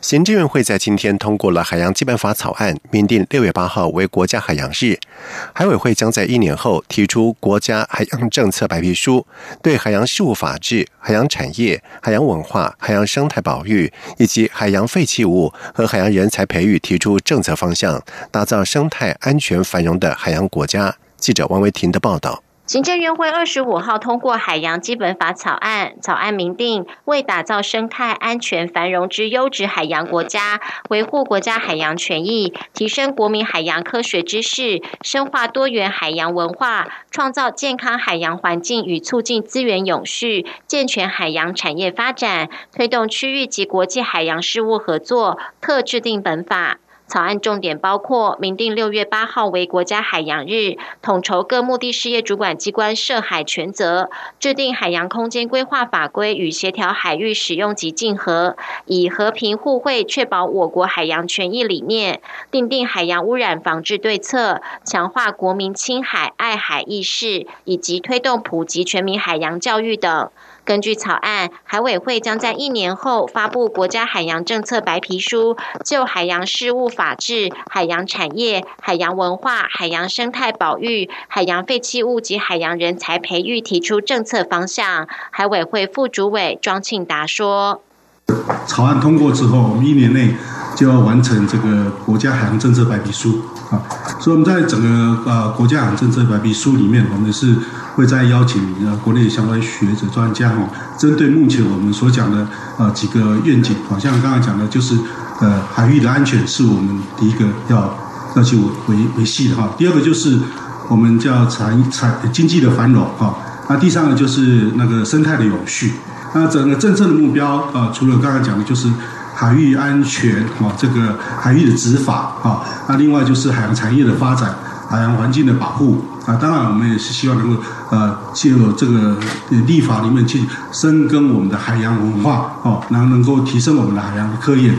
行政院会在今天通过了海洋基本法草案，明定六月八号为国家海洋日。海委会将在一年后提出国家海洋政策白皮书，对海洋事务法治、海洋产业、海洋文化、海洋生态保育以及海洋废弃物和海洋人才培育提出政策方向，打造生态安全繁荣的海洋国家。记者王维婷的报道。行政院会二十五号通过《海洋基本法》草案，草案明定为打造生态安全繁荣之优质海洋国家，维护国家海洋权益，提升国民海洋科学知识，深化多元海洋文化，创造健康海洋环境与促进资源永续，健全海洋产业发展，推动区域及国际海洋事务合作，特制定本法。草案重点包括明定六月八号为国家海洋日，统筹各目的事业主管机关涉海权责，制定海洋空间规划法规与协调海域使用及竞合，以和平互惠确保我国海洋权益理念，订定海洋污染防治对策，强化国民亲海爱海意识，以及推动普及全民海洋教育等。根据草案，海委会将在一年后发布国家海洋政策白皮书，就海洋事务法治、海洋产业、海洋文化、海洋生态保育、海洋废弃物及海洋人才培育提出政策方向。海委会副主委庄庆达说：“草案通过之后，我们一年内就要完成这个国家海洋政策白皮书啊，所以我们在整个呃国家政策白皮书里面，我们是。”会再邀请呃国内相关学者专家哈，针对目前我们所讲的呃几个愿景，好像刚才讲的，就是呃海域的安全是我们第一个要要去维维系的哈。第二个就是我们叫产产经济的繁荣哈。那第三个就是那个生态的永续。那整个政策的目标啊，除了刚才讲的，就是海域安全啊，这个海域的执法啊。那另外就是海洋产业的发展。海洋环境的保护啊，当然我们也是希望能够呃，进入这个立法里面去深耕我们的海洋文化哦，然后能够提升我们的海洋的科研。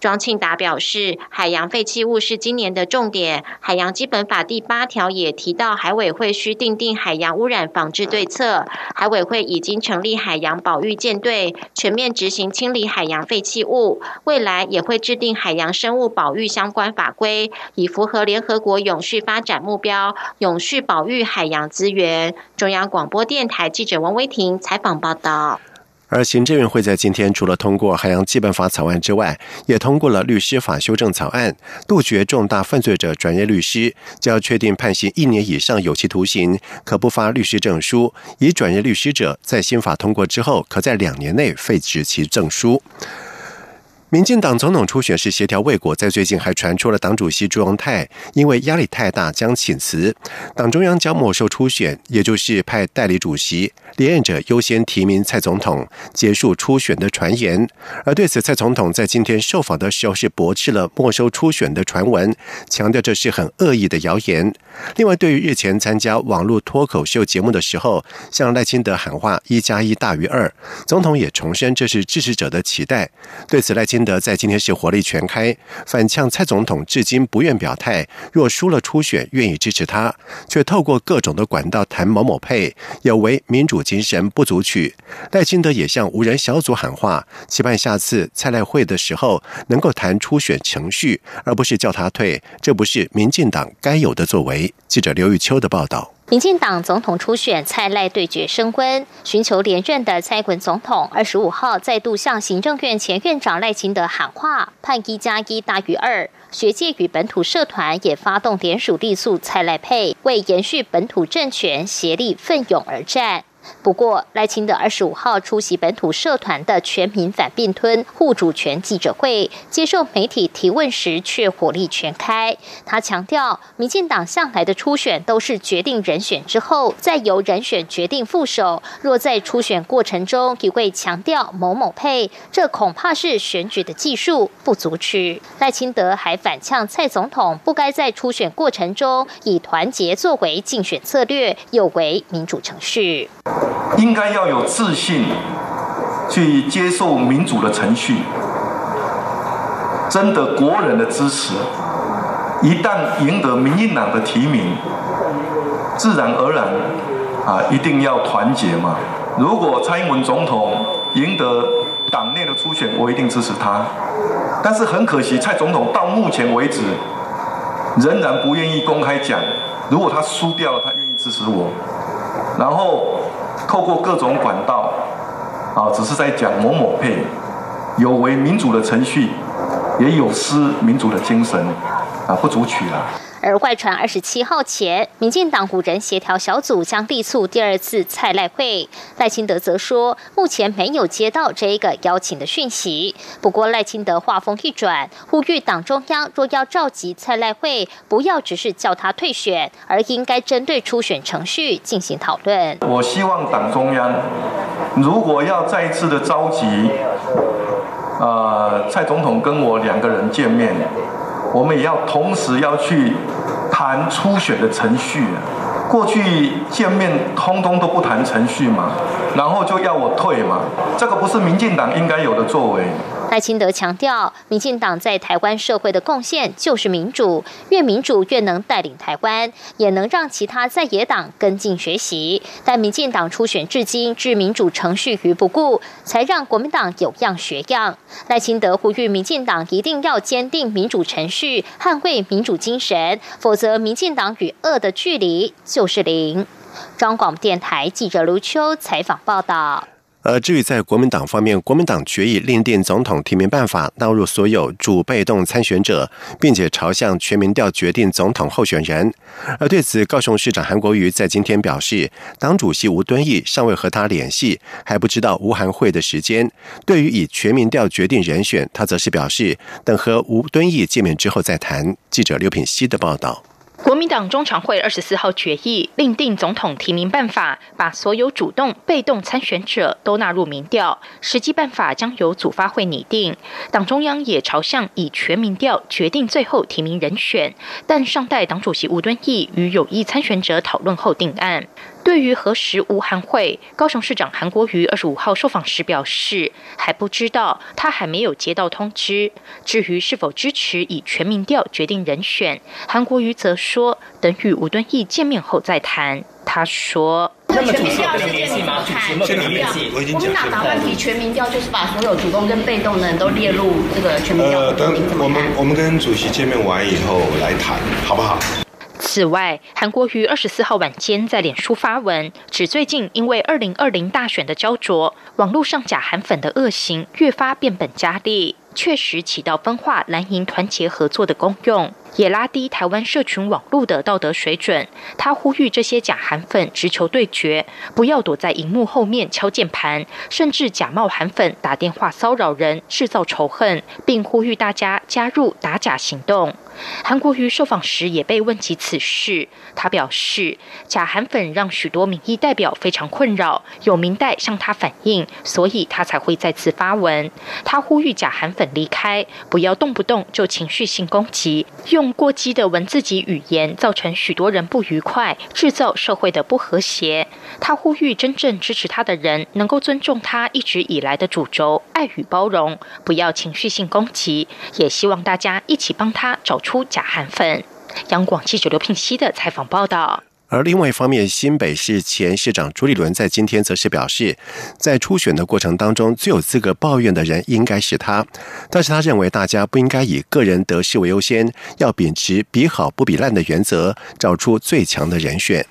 庄庆达表示，海洋废弃物是今年的重点。海洋基本法第八条也提到，海委会需订定海洋污染防治对策。海委会已经成立海洋保育舰队，全面执行清理海洋废弃物。未来也会制定海洋生物保育相关法规，以符合联合国永续发展目标，永续保育海洋资源。中央广播电台记者王威婷采访报道。而行政院会在今天除了通过海洋基本法草案之外，也通过了律师法修正草案，杜绝重大犯罪者转业律师就要确定判刑一年以上有期徒刑，可不发律师证书；以转业律师者，在新法通过之后，可在两年内废止其证书。民进党总统初选是协调未果，在最近还传出了党主席朱荣泰因为压力太大将请辞，党中央将没收初选，也就是派代理主席连任者优先提名蔡总统，结束初选的传言。而对此，蔡总统在今天受访的时候是驳斥了没收初选的传闻，强调这是很恶意的谣言。另外，对于日前参加网络脱口秀节目的时候，向赖清德喊话“一加一大于二”，总统也重申这是支持者的期待。对此，赖清德在今天是火力全开，反呛蔡总统至今不愿表态，若输了初选愿意支持他，却透过各种的管道谈某某配，有违民主精神不足取。赖清德也向无人小组喊话，期盼下次蔡赖会的时候能够谈初选程序，而不是叫他退，这不是民进党该有的作为。记者刘玉秋的报道。民进党总统初选蔡赖对决升温，寻求连任的蔡文总统二十五号再度向行政院前院长赖清德喊话，判一加一大于二。学界与本土社团也发动联署力诉蔡赖配，为延续本土政权协力奋勇而战。不过，赖清德二十五号出席本土社团的全民反并吞护主权记者会，接受媒体提问时却火力全开。他强调，民进党向来的初选都是决定人选之后，再由人选决定副手。若在初选过程中一味强调某某配，这恐怕是选举的技术不足取。赖清德还反呛蔡总统不该在初选过程中以团结作为竞选策略，有违民主程序。应该要有自信去接受民主的程序，征得国人的支持。一旦赢得民进党的提名，自然而然啊，一定要团结嘛。如果蔡英文总统赢得党内的初选，我一定支持他。但是很可惜，蔡总统到目前为止仍然不愿意公开讲，如果他输掉了，他愿意支持我。然后透过各种管道啊，只是在讲某某配，有违民主的程序，也有失民主的精神啊，不足取了。而外传二十七号前，民进党五人协调小组将力促第二次蔡赖会。赖清德则说，目前没有接到这一个邀请的讯息。不过赖清德话锋一转，呼吁党中央若要召集蔡赖会，不要只是叫他退选，而应该针对初选程序进行讨论。我希望党中央如果要再一次的召集，呃，蔡总统跟我两个人见面。我们也要同时要去谈初选的程序，过去见面通通都不谈程序嘛，然后就要我退嘛，这个不是民进党应该有的作为。赖清德强调，民进党在台湾社会的贡献就是民主，越民主越能带领台湾，也能让其他在野党跟进学习。但民进党初选至今置民主程序于不顾，才让国民党有样学样。赖清德呼吁民进党一定要坚定民主程序，捍卫民主精神，否则民进党与恶的距离就是零。中广电台记者卢秋采访报道。而至于在国民党方面，国民党决议另定总统提名办法，纳入所有主被动参选者，并且朝向全民调决定总统候选人。而对此，高雄市长韩国瑜在今天表示，党主席吴敦义尚未和他联系，还不知道吴韩会的时间。对于以全民调决定人选，他则是表示等和吴敦义见面之后再谈。记者刘品希的报道。国民党中常会二十四号决议另定总统提名办法，把所有主动、被动参选者都纳入民调，实际办法将由组发会拟定。党中央也朝向以全民调决定最后提名人选，但尚待党主席吴敦义与有意参选者讨论后定案。对于何时无韩会，高雄市长韩国瑜二十五号受访时表示还不知道，他还没有接到通知。至于是否支持以全民调决定人选，韩国瑜则说等与吴敦义见面后再谈。他说：“那么全民调是联系吗？全民调，我们哪打算提全民调，就是把所有主动跟被动的人都列入这个全民调。呃，等我们我们跟主席见面完以后来谈，好不好？”此外，韩国瑜二十四号晚间在脸书发文，指最近因为二零二零大选的焦灼，网络上假韩粉的恶行越发变本加厉，确实起到分化蓝营团结合作的功用。也拉低台湾社群网络的道德水准。他呼吁这些假韩粉直球对决，不要躲在荧幕后面敲键盘，甚至假冒韩粉打电话骚扰人，制造仇恨，并呼吁大家加入打假行动。韩国瑜受访时也被问及此事，他表示，假韩粉让许多民意代表非常困扰，有民代向他反映，所以他才会再次发文。他呼吁假韩粉离开，不要动不动就情绪性攻击，用。过激的文字及语言造成许多人不愉快，制造社会的不和谐。他呼吁真正支持他的人能够尊重他一直以来的主轴，爱与包容，不要情绪性攻击。也希望大家一起帮他找出出假汉粉。央广记者刘聘熙的采访报道。而另外一方面，新北市前市长朱立伦在今天则是表示，在初选的过程当中，最有资格抱怨的人应该是他。但是他认为，大家不应该以个人得失为优先，要秉持比好不比烂的原则，找出最强的人选。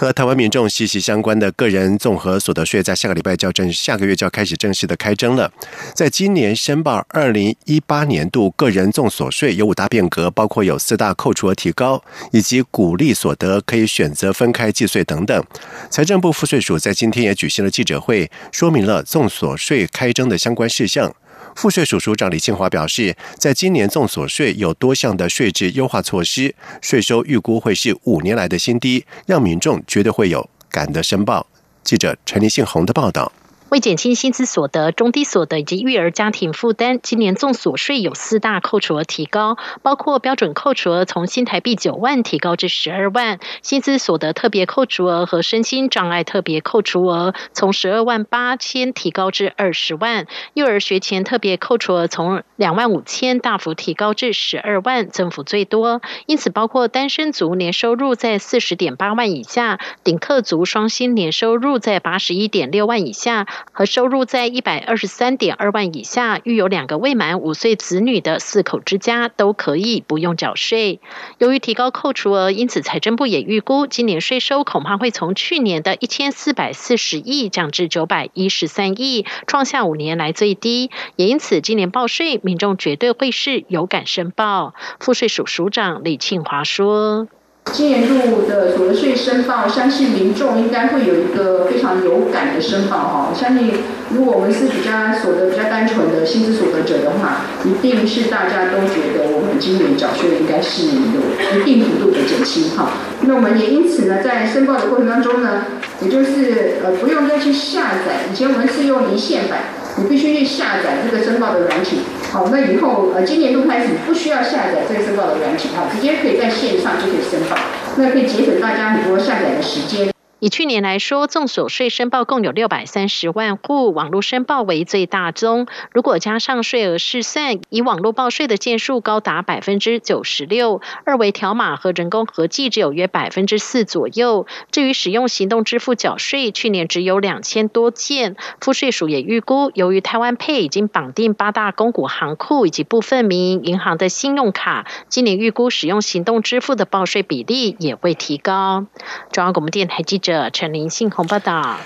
和台湾民众息息相关的个人综合所得税，在下个礼拜就要正下个月就要开始正式的开征了。在今年申报二零一八年度个人综所税有五大变革，包括有四大扣除额提高，以及鼓励所得可以选择分开计税等等。财政部赋税署在今天也举行了记者会，说明了综所税开征的相关事项。赋税署署长李庆华表示，在今年纵所税有多项的税制优化措施，税收预估会是五年来的新低，让民众绝对会有感的申报。记者陈立信宏的报道。为减轻薪资所得、中低所得以及育儿家庭负担，今年综所税有四大扣除额提高，包括标准扣除额从新台币九万提高至十二万，薪资所得特别扣除额和身心障碍特别扣除额从十二万八千提高至二十万，幼儿学前特别扣除额从两万五千大幅提高至十二万，增幅最多。因此，包括单身族年收入在四十点八万以下，顶客族双薪年收入在八十一点六万以下。和收入在一百二十三点二万以下，育有两个未满五岁子女的四口之家都可以不用缴税。由于提高扣除额，因此财政部也预估今年税收恐怕会从去年的一千四百四十亿降至九百一十三亿，创下五年来最低。也因此，今年报税，民众绝对会是有感申报。赋税署署长李庆华说。今年度的所得税申报，相信民众应该会有一个非常有感的申报哈。我相信，如果我们是比较所得比较单纯的薪资所得者的话，一定是大家都觉得我们今年缴税应该是有一定幅度的减轻哈。那我们也因此呢，在申报的过程当中呢，也就是呃不用再去下载，以前我们是用离线版，你必须去下载这个申报的软体。好，那以后呃，今年度开始不需要下载这个申报的软体哈，直接可以在线上就可以申报，那可以节省大家很多下载的时间。以去年来说，众所税申报共有六百三十万户，网络申报为最大宗。如果加上税额试算，以网络报税的件数高达百分之九十六，二维条码和人工合计只有约百分之四左右。至于使用行动支付缴税，去年只有两千多件。赋税署也预估，由于台湾配已经绑定八大公股行库以及部分民营银行的信用卡，今年预估使用行动支付的报税比例也会提高。中央广播电台记者。陈林信鸿报道：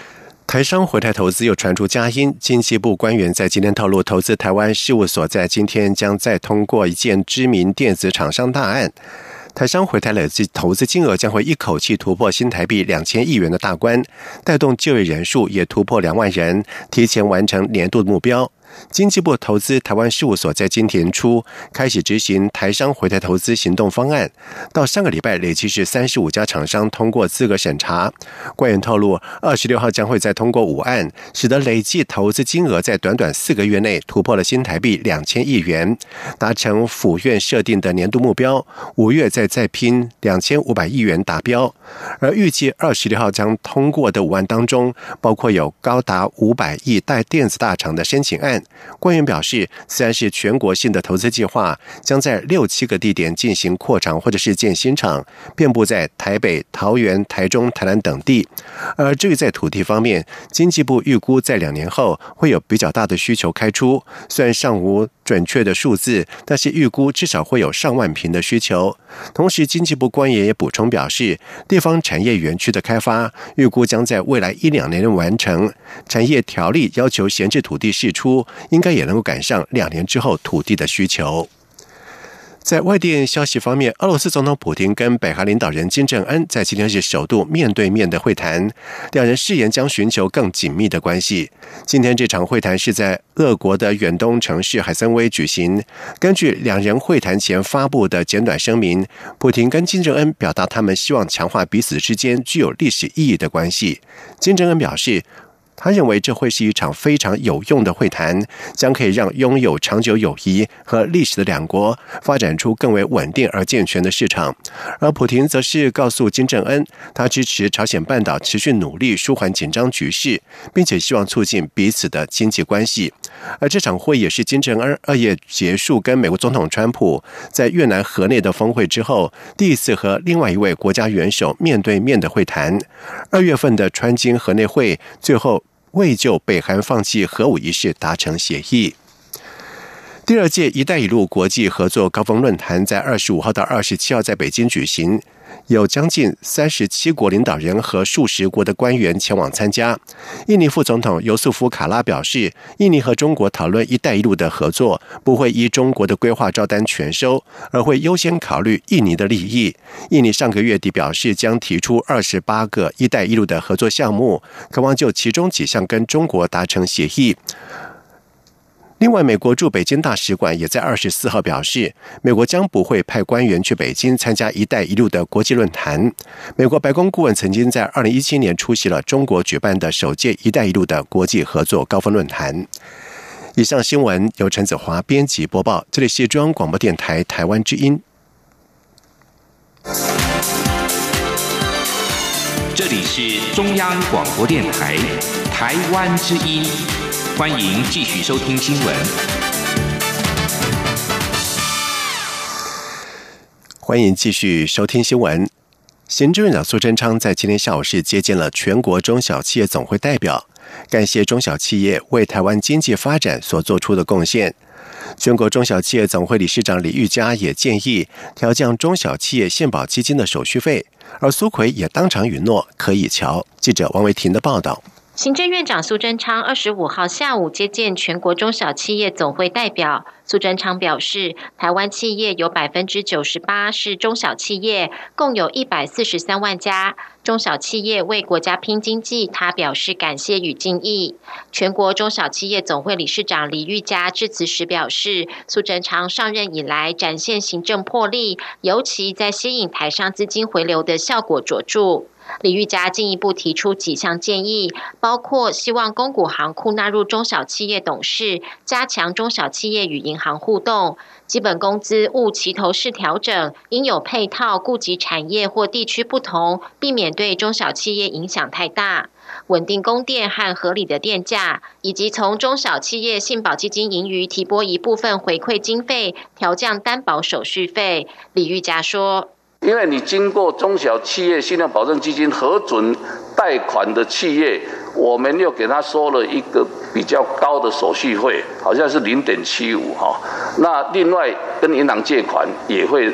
台商回台投资又传出佳音，经济部官员在今天透露，投资台湾事务所在今天将再通过一件知名电子厂商大案，台商回台累计投资金额将会一口气突破新台币两千亿元的大关，带动就业人数也突破两万人，提前完成年度目标。经济部投资台湾事务所在今年初开始执行台商回台投资行动方案，到上个礼拜累计是三十五家厂商通过资格审查。官员透露，二十六号将会再通过五案，使得累计投资金额在短短四个月内突破了新台币两千亿元，达成府院设定的年度目标。五月再再拼两千五百亿元达标。而预计二十六号将通过的五案当中，包括有高达五百亿带电子大厂的申请案。官员表示，虽然是全国性的投资计划，将在六七个地点进行扩厂或者是建新厂，遍布在台北、桃园、台中、台南等地。而至于在土地方面，经济部预估在两年后会有比较大的需求开出，虽然尚无准确的数字，但是预估至少会有上万平的需求。同时，经济部官员也补充表示，地方产业园区的开发预估将在未来一两年内完成。产业条例要求闲置土地释出。应该也能够赶上两年之后土地的需求。在外电消息方面，俄罗斯总统普京跟北韩领导人金正恩在今天是首度面对面的会谈，两人誓言将寻求更紧密的关系。今天这场会谈是在俄国的远东城市海参崴举行。根据两人会谈前发布的简短声明，普京跟金正恩表达他们希望强化彼此之间具有历史意义的关系。金正恩表示。他认为这会是一场非常有用的会谈，将可以让拥有长久友谊和历史的两国发展出更为稳定而健全的市场。而普廷则是告诉金正恩，他支持朝鲜半岛持续努力舒缓紧张局势，并且希望促进彼此的经济关系。而这场会也是金正恩二月结束跟美国总统川普在越南河内的峰会之后，第一次和另外一位国家元首面对面的会谈。二月份的川金河内会最后。未就北韩放弃核武一事达成协议。第二届“一带一路”国际合作高峰论坛在二十五号到二十七号在北京举行，有将近三十七国领导人和数十国的官员前往参加。印尼副总统尤素夫·卡拉表示，印尼和中国讨论“一带一路”的合作，不会依中国的规划照单全收，而会优先考虑印尼的利益。印尼上个月底表示，将提出二十八个“一带一路”的合作项目，渴望就其中几项跟中国达成协议。另外，美国驻北京大使馆也在二十四号表示，美国将不会派官员去北京参加“一带一路”的国际论坛。美国白宫顾问曾经在二零一七年出席了中国举办的首届“一带一路”的国际合作高峰论坛。以上新闻由陈子华编辑播报，这里是中央广播电台台湾之音。这里是中央广播电台台湾之音。欢迎继续收听新闻。欢迎继续收听新闻。行政院长苏贞昌在今天下午是接见了全国中小企业总会代表，感谢中小企业为台湾经济发展所做出的贡献。全国中小企业总会理事长李玉佳也建议调降中小企业献保基金的手续费，而苏奎也当场允诺可以瞧。记者王维婷的报道。行政院长苏贞昌二十五号下午接见全国中小企业总会代表。苏贞昌表示，台湾企业有百分之九十八是中小企业，共有一百四十三万家中小企业为国家拼经济。他表示感谢与敬意。全国中小企业总会理事长李玉佳致辞时表示，苏贞昌上任以来展现行政魄力，尤其在吸引台商资金回流的效果卓著。李玉佳进一步提出几项建议，包括希望公股行库纳入中小企业董事，加强中小企业与银银行互动；基本工资勿齐头式调整，应有配套，顾及产业或地区不同，避免对中小企业影响太大；稳定供电和合理的电价，以及从中小企业信保基金盈余提拨一部分回馈经费，调降担保手续费。李玉佳说。因为你经过中小企业信用保证基金核准贷款的企业，我们又给他收了一个比较高的手续费，好像是零点七五哈。那另外跟银行借款也会。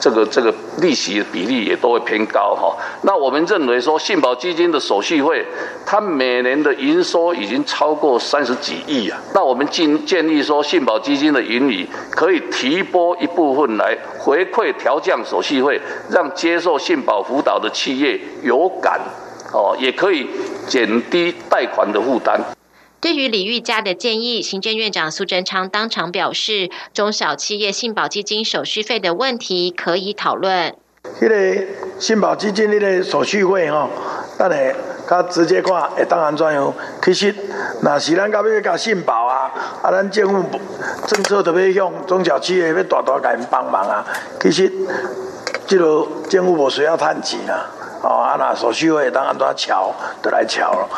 这个这个利息比例也都会偏高哈，那我们认为说信保基金的手续费，它每年的营收已经超过三十几亿啊，那我们建建议说信保基金的盈利可以提拨一部分来回馈调降手续费，让接受信保辅导的企业有感哦，也可以减低贷款的负担。对于李玉佳的建议，行政院长苏贞昌当场表示，中小企业信保基金手续费的问题可以讨论。迄个信保基金迄个手续费吼，咱下较直接看会当安怎样？其实，若是咱到要甲信保啊，啊，咱政府政策特别向中小企业要大大甲因帮忙啊。其实，即个政府无需要趁钱啊，哦，啊，那手续费当然都要瞧，都来瞧了。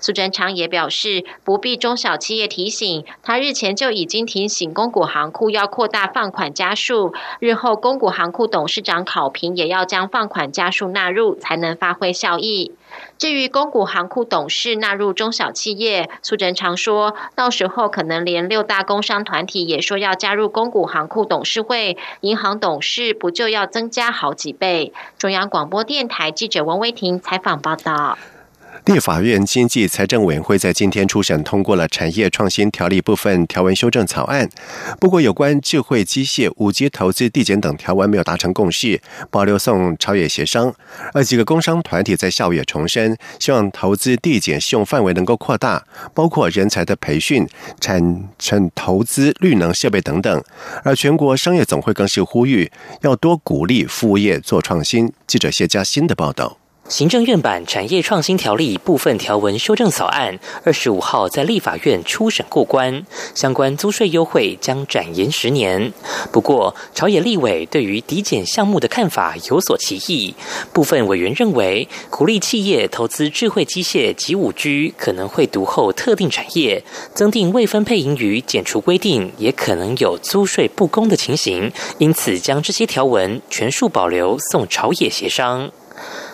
苏贞昌也表示，不必中小企业提醒，他日前就已经提醒公股行库要扩大放款家数，日后公股行库董事长考评也要将放款家数纳入，才能发挥效益。至于公股行库董事纳入中小企业，苏贞昌说到时候可能连六大工商团体也说要加入公股行库董事会，银行董事不就要增加好几倍？中央广播电台记者王威婷采访报道。立法院经济财政委员会在今天初审通过了产业创新条例部分条文修正草案，不过有关智慧机械、五 G 投资递减等条文没有达成共识，保留送朝野协商。而几个工商团体在下午也重申，希望投资递减适用范围能够扩大，包括人才的培训、产产投资绿能设备等等。而全国商业总会更是呼吁，要多鼓励服务业做创新。记者谢佳欣的报道。行政院版产业创新条例部分条文修正草案，二十五号在立法院初审过关，相关租税优惠将展延十年。不过，朝野立委对于抵减项目的看法有所歧义。部分委员认为，鼓励企业投资智慧机械及五 G，可能会独后特定产业，增订未分配盈余减除规定，也可能有租税不公的情形。因此，将这些条文全数保留，送朝野协商。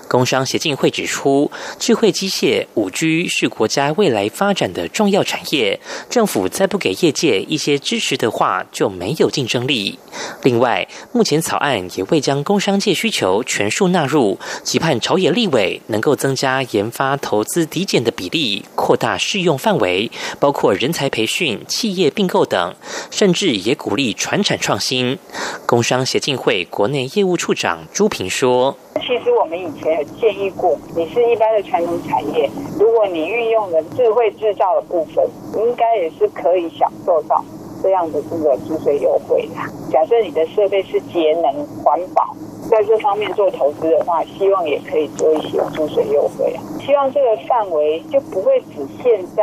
工商协进会指出，智慧机械、五 G 是国家未来发展的重要产业，政府再不给业界一些支持的话，就没有竞争力。另外，目前草案也未将工商界需求全数纳入，期盼朝野立委能够增加研发投资抵减的比例。扩大适用范围，包括人才培训、企业并购等，甚至也鼓励传产创新。工商协进会国内业务处长朱平说：“其实我们以前建议过，你是一般的传统产业，如果你运用了智慧制造的部分，应该也是可以享受到这样的这个租税优惠的。假设你的设备是节能环保。”在这方面做投资的话，希望也可以做一些租税优惠啊。希望这个范围就不会只限在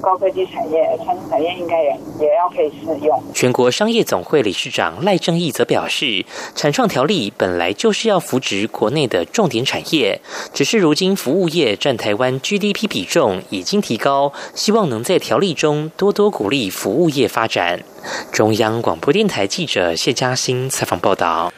高科技产业，传统产业应该也也要可以适用。全国商业总会理事长赖正义则表示，产创条例本来就是要扶植国内的重点产业，只是如今服务业占台湾 GDP 比重已经提高，希望能在条例中多多鼓励服务业发展。中央广播电台记者谢嘉欣采访报道。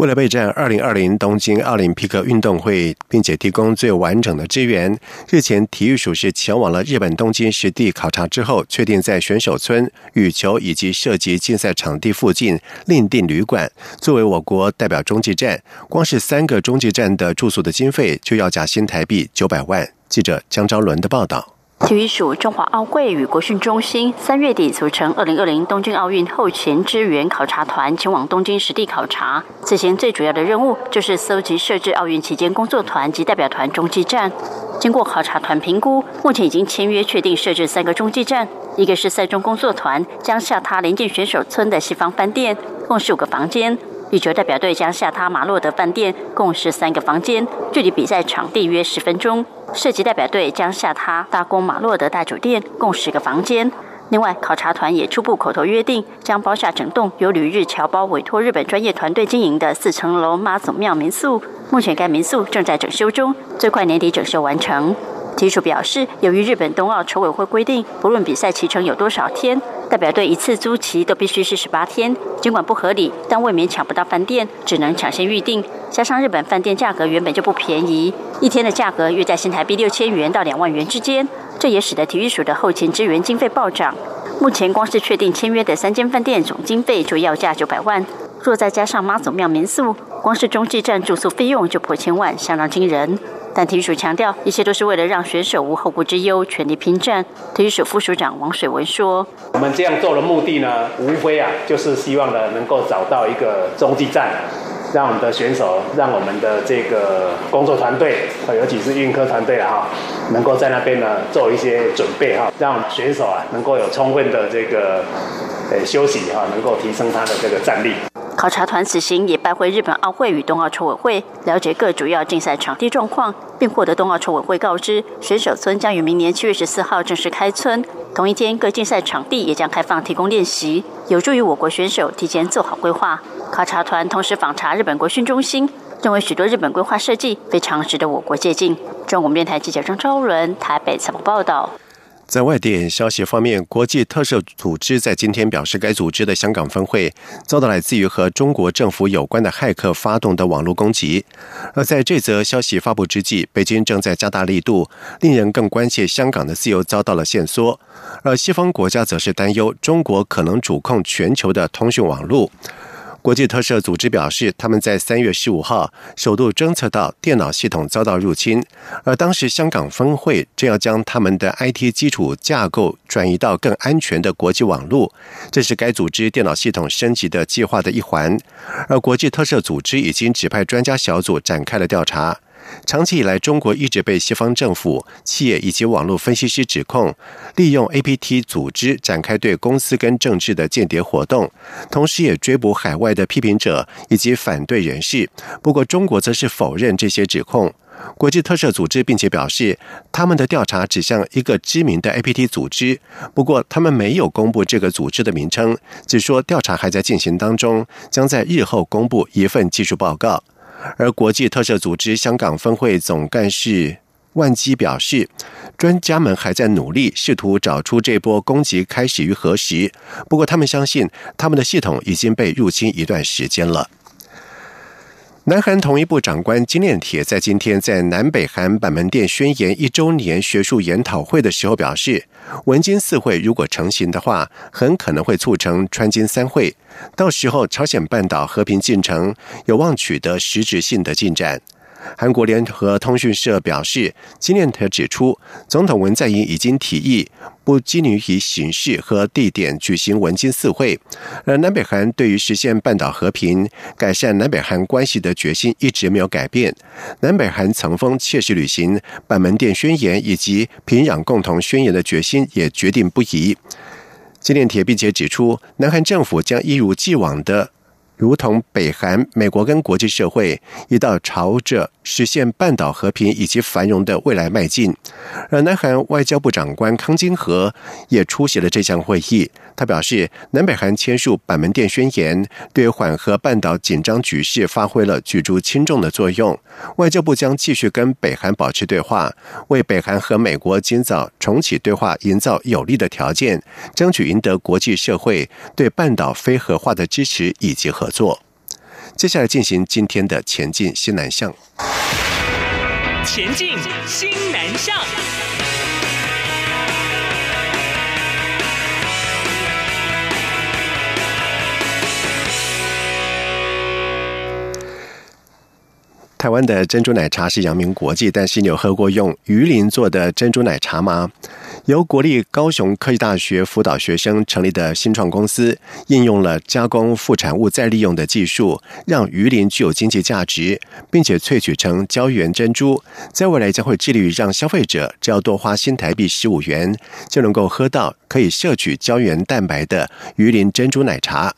为了备战二零二零东京奥林匹克运动会，并且提供最完整的支援，日前体育署是前往了日本东京实地考察之后，确定在选手村、羽球以及涉及竞赛场地附近另订旅馆，作为我国代表中继站。光是三个中继站的住宿的经费就要价新台币九百万。记者江昭伦的报道。体育署中华奥会与国训中心三月底组成二零二零东京奥运后勤支援考察团前往东京实地考察。此行最主要的任务就是搜集设置奥运期间工作团及代表团中继站。经过考察团评估，目前已经签约确定设置三个中继站，一个是赛中工作团将下榻临近选手村的西方饭店，共十五个房间；羽球代表队将下榻马洛德饭店，共十三个房间，距离比赛场地约十分钟。涉及代表队将下榻大宫马洛德大酒店，共十个房间。另外，考察团也初步口头约定，将包下整栋由旅日侨胞委托日本专业团队经营的四层楼妈祖庙民宿。目前该民宿正在整修中，最快年底整修完成。体署表示，由于日本冬奥筹委会规定，不论比赛期程有多少天，代表队一次租期都必须是十八天。尽管不合理，但未免抢不到饭店，只能抢先预定。加上日本饭店价格原本就不便宜，一天的价格约在新台币六千元到两万元之间，这也使得体育署的后勤支援经费暴涨。目前光是确定签约的三间饭店总经费就要价九百万，若再加上妈祖庙民宿，光是中继站住宿费用就破千万，相当惊人。但体育署强调，一切都是为了让选手无后顾之忧，全力拼战。体育署副署长王水文说：“我们这样做的目的呢，无非啊，就是希望呢，能够找到一个中继站。”让我们的选手，让我们的这个工作团队，尤其是运科团队了哈，能够在那边呢做一些准备哈，让选手啊能够有充分的这个呃休息哈，能够提升他的这个战力。考察团此行也拜会日本奥会与冬奥筹委会，了解各主要竞赛场地状况，并获得冬奥筹委会告知，选手村将于明年七月十四号正式开村。同一天，各竞赛场地也将开放提供练习，有助于我国选手提前做好规划。考察团同时访查日本国训中心，认为许多日本规划设计非常值得我国借鉴。中国电台记者张昭伦台北采访报道。在外电消息方面，国际特赦组织在今天表示，该组织的香港分会遭到来自于和中国政府有关的骇客发动的网络攻击。而在这则消息发布之际，北京正在加大力度，令人更关切香港的自由遭到了限缩。而西方国家则是担忧中国可能主控全球的通讯网络。国际特赦组织表示，他们在三月十五号首度侦测到电脑系统遭到入侵，而当时香港分会正要将他们的 IT 基础架构转移到更安全的国际网络，这是该组织电脑系统升级的计划的一环。而国际特赦组织已经指派专家小组展开了调查。长期以来，中国一直被西方政府、企业以及网络分析师指控，利用 APT 组织展开对公司跟政治的间谍活动，同时也追捕海外的批评者以及反对人士。不过，中国则是否认这些指控。国际特赦组织并且表示，他们的调查指向一个知名的 APT 组织，不过他们没有公布这个组织的名称，只说调查还在进行当中，将在日后公布一份技术报告。而国际特赦组织香港分会总干事万基表示，专家们还在努力试图找出这波攻击开始于何时。不过，他们相信他们的系统已经被入侵一段时间了。南韩统一部长官金链铁在今天在南北韩板门店宣言一周年学术研讨会的时候表示，文金四会如果成型的话，很可能会促成川金三会，到时候朝鲜半岛和平进程有望取得实质性的进展。韩国联合通讯社表示，金链特指出，总统文在寅已经提议不拘泥于形式和地点举行文金四会，而南北韩对于实现半岛和平、改善南北韩关系的决心一直没有改变。南北韩曾封切实履行板门店宣言以及平壤共同宣言的决心也决定不移。金链铁并且指出，南韩政府将一如既往的。如同北韩、美国跟国际社会一道朝着实现半岛和平以及繁荣的未来迈进，而南韩外交部长官康金和也出席了这项会议。他表示，南北韩签署板门店宣言，对缓和半岛紧张局势发挥了举足轻重的作用。外交部将继续跟北韩保持对话，为北韩和美国尽早重启对话营造有利的条件，争取赢得国际社会对半岛非核化的支持以及合作。接下来进行今天的前进新南向。前进新南向。台湾的珍珠奶茶是扬名国际，但是你有喝过用鱼鳞做的珍珠奶茶吗？由国立高雄科技大学辅导学生成立的新创公司，应用了加工副产物再利用的技术，让鱼鳞具有经济价值，并且萃取成胶原珍珠，在未来将会致力于让消费者只要多花新台币十五元，就能够喝到可以摄取胶原蛋白的鱼鳞珍珠奶茶。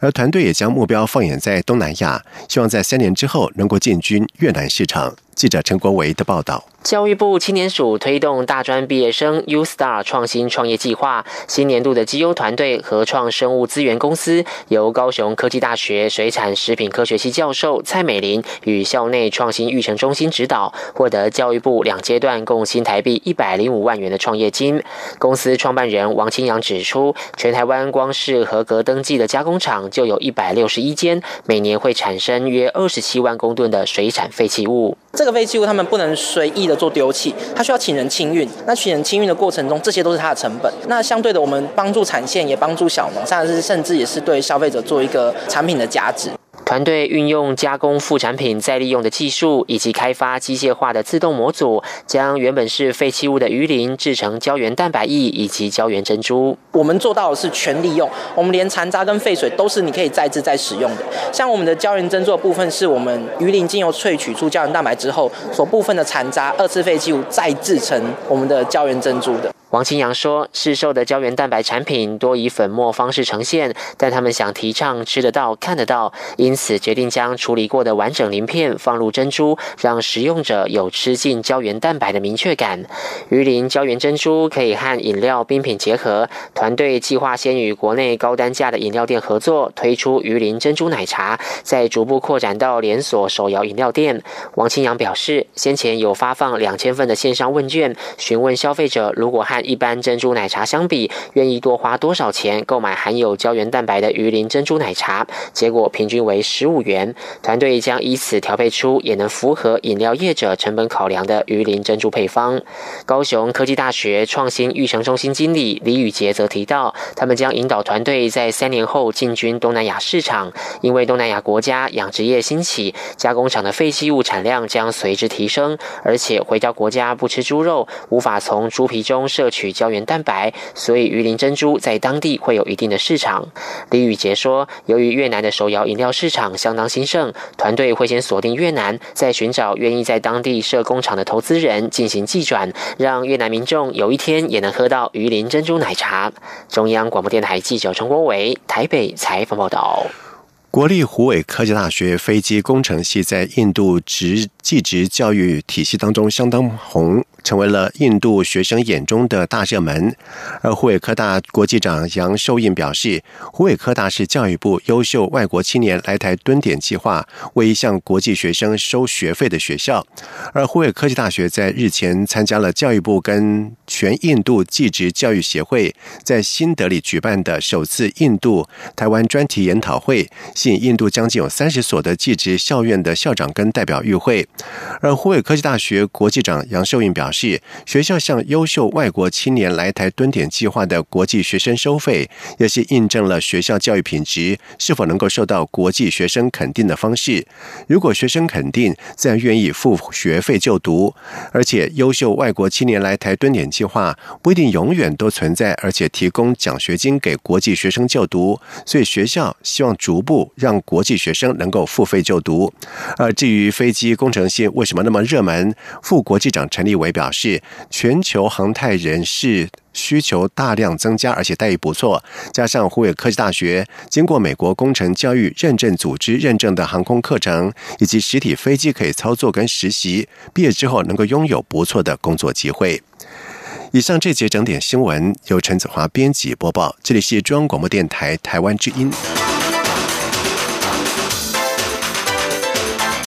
而团队也将目标放眼在东南亚，希望在三年之后能够进军越南市场。记者陈国维的报道。教育部青年署推动大专毕业生 U Star 创新创业计划，新年度的绩优团队合创生物资源公司，由高雄科技大学水产食品科学系教授蔡美玲与校内创新育成中心指导，获得教育部两阶段共新台币一百零五万元的创业金。公司创办人王清阳指出，全台湾光是合格登记的加工厂就有一百六十一间，每年会产生约二十七万公吨的水产废弃物。这个废弃物他们不能随意的做丢弃，他需要请人清运。那请人清运的过程中，这些都是他的成本。那相对的，我们帮助产线，也帮助小农，甚至甚至也是对消费者做一个产品的价值。团队运用加工副产品再利用的技术，以及开发机械化的自动模组，将原本是废弃物的鱼鳞制成胶原蛋白液以及胶原珍珠。我们做到的是全利用，我们连残渣跟废水都是你可以再制再使用的。像我们的胶原珍珠的部分，是我们鱼鳞精油萃取出胶原蛋白之后，所部分的残渣二次废弃物再制成我们的胶原珍珠的。王清阳说：“市售的胶原蛋白产品多以粉末方式呈现，但他们想提倡吃得到、看得到，因此决定将处理过的完整鳞片放入珍珠，让食用者有吃进胶原蛋白的明确感。鱼鳞胶原珍珠可以和饮料冰品结合，团队计划先与国内高单价的饮料店合作，推出鱼鳞珍珠奶茶，再逐步扩展到连锁手摇饮料店。”王清阳表示，先前有发放两千份的线上问卷，询问消费者如果和一般珍珠奶茶相比，愿意多花多少钱购买含有胶原蛋白的鱼鳞珍珠奶茶？结果平均为十五元。团队将以此调配出也能符合饮料业者成本考量的鱼鳞珍珠配方。高雄科技大学创新育成中心经理李宇杰则提到，他们将引导团队在三年后进军东南亚市场，因为东南亚国家养殖业兴起，加工厂的废弃物产量将随之提升，而且回到国家不吃猪肉，无法从猪皮中摄。取胶原蛋白，所以鱼鳞珍珠在当地会有一定的市场。李宇杰说，由于越南的手摇饮料市场相当兴盛，团队会先锁定越南，再寻找愿意在当地设工厂的投资人进行寄转，让越南民众有一天也能喝到鱼鳞珍珠奶茶。中央广播电台记者陈国伟台北采访报道。国立湖尾科技大学飞机工程系在印度职技职教育体系当中相当红。成为了印度学生眼中的大热门，而湖北科大国际长杨寿印表示，湖北科大是教育部优秀外国青年来台蹲点计划为一项国际学生收学费的学校。而湖北科技大学在日前参加了教育部跟全印度技职教育协会在新德里举办的首次印度台湾专题研讨会，吸引印度将近有三十所的技职校院的校长跟代表与会。而湖北科技大学国际长杨秀印表示，学校向优秀外国青年来台蹲点计划的国际学生收费，也是印证了学校教育品质是否能够受到国际学生肯定的方式。如果学生肯定，自然愿意付学费就读。而且，优秀外国青年来台蹲点计划不一定永远都存在，而且提供奖学金给国际学生就读。所以，学校希望逐步让国际学生能够付费就读。而至于飞机工程系为什么那么热门，副国际长陈立伟表示，全球航太人士。需求大量增加，而且待遇不错。加上湖北科技大学经过美国工程教育认证组织认证的航空课程，以及实体飞机可以操作跟实习，毕业之后能够拥有不错的工作机会。以上这节整点新闻由陈子华编辑播报，这里是中央广播电台台湾之音。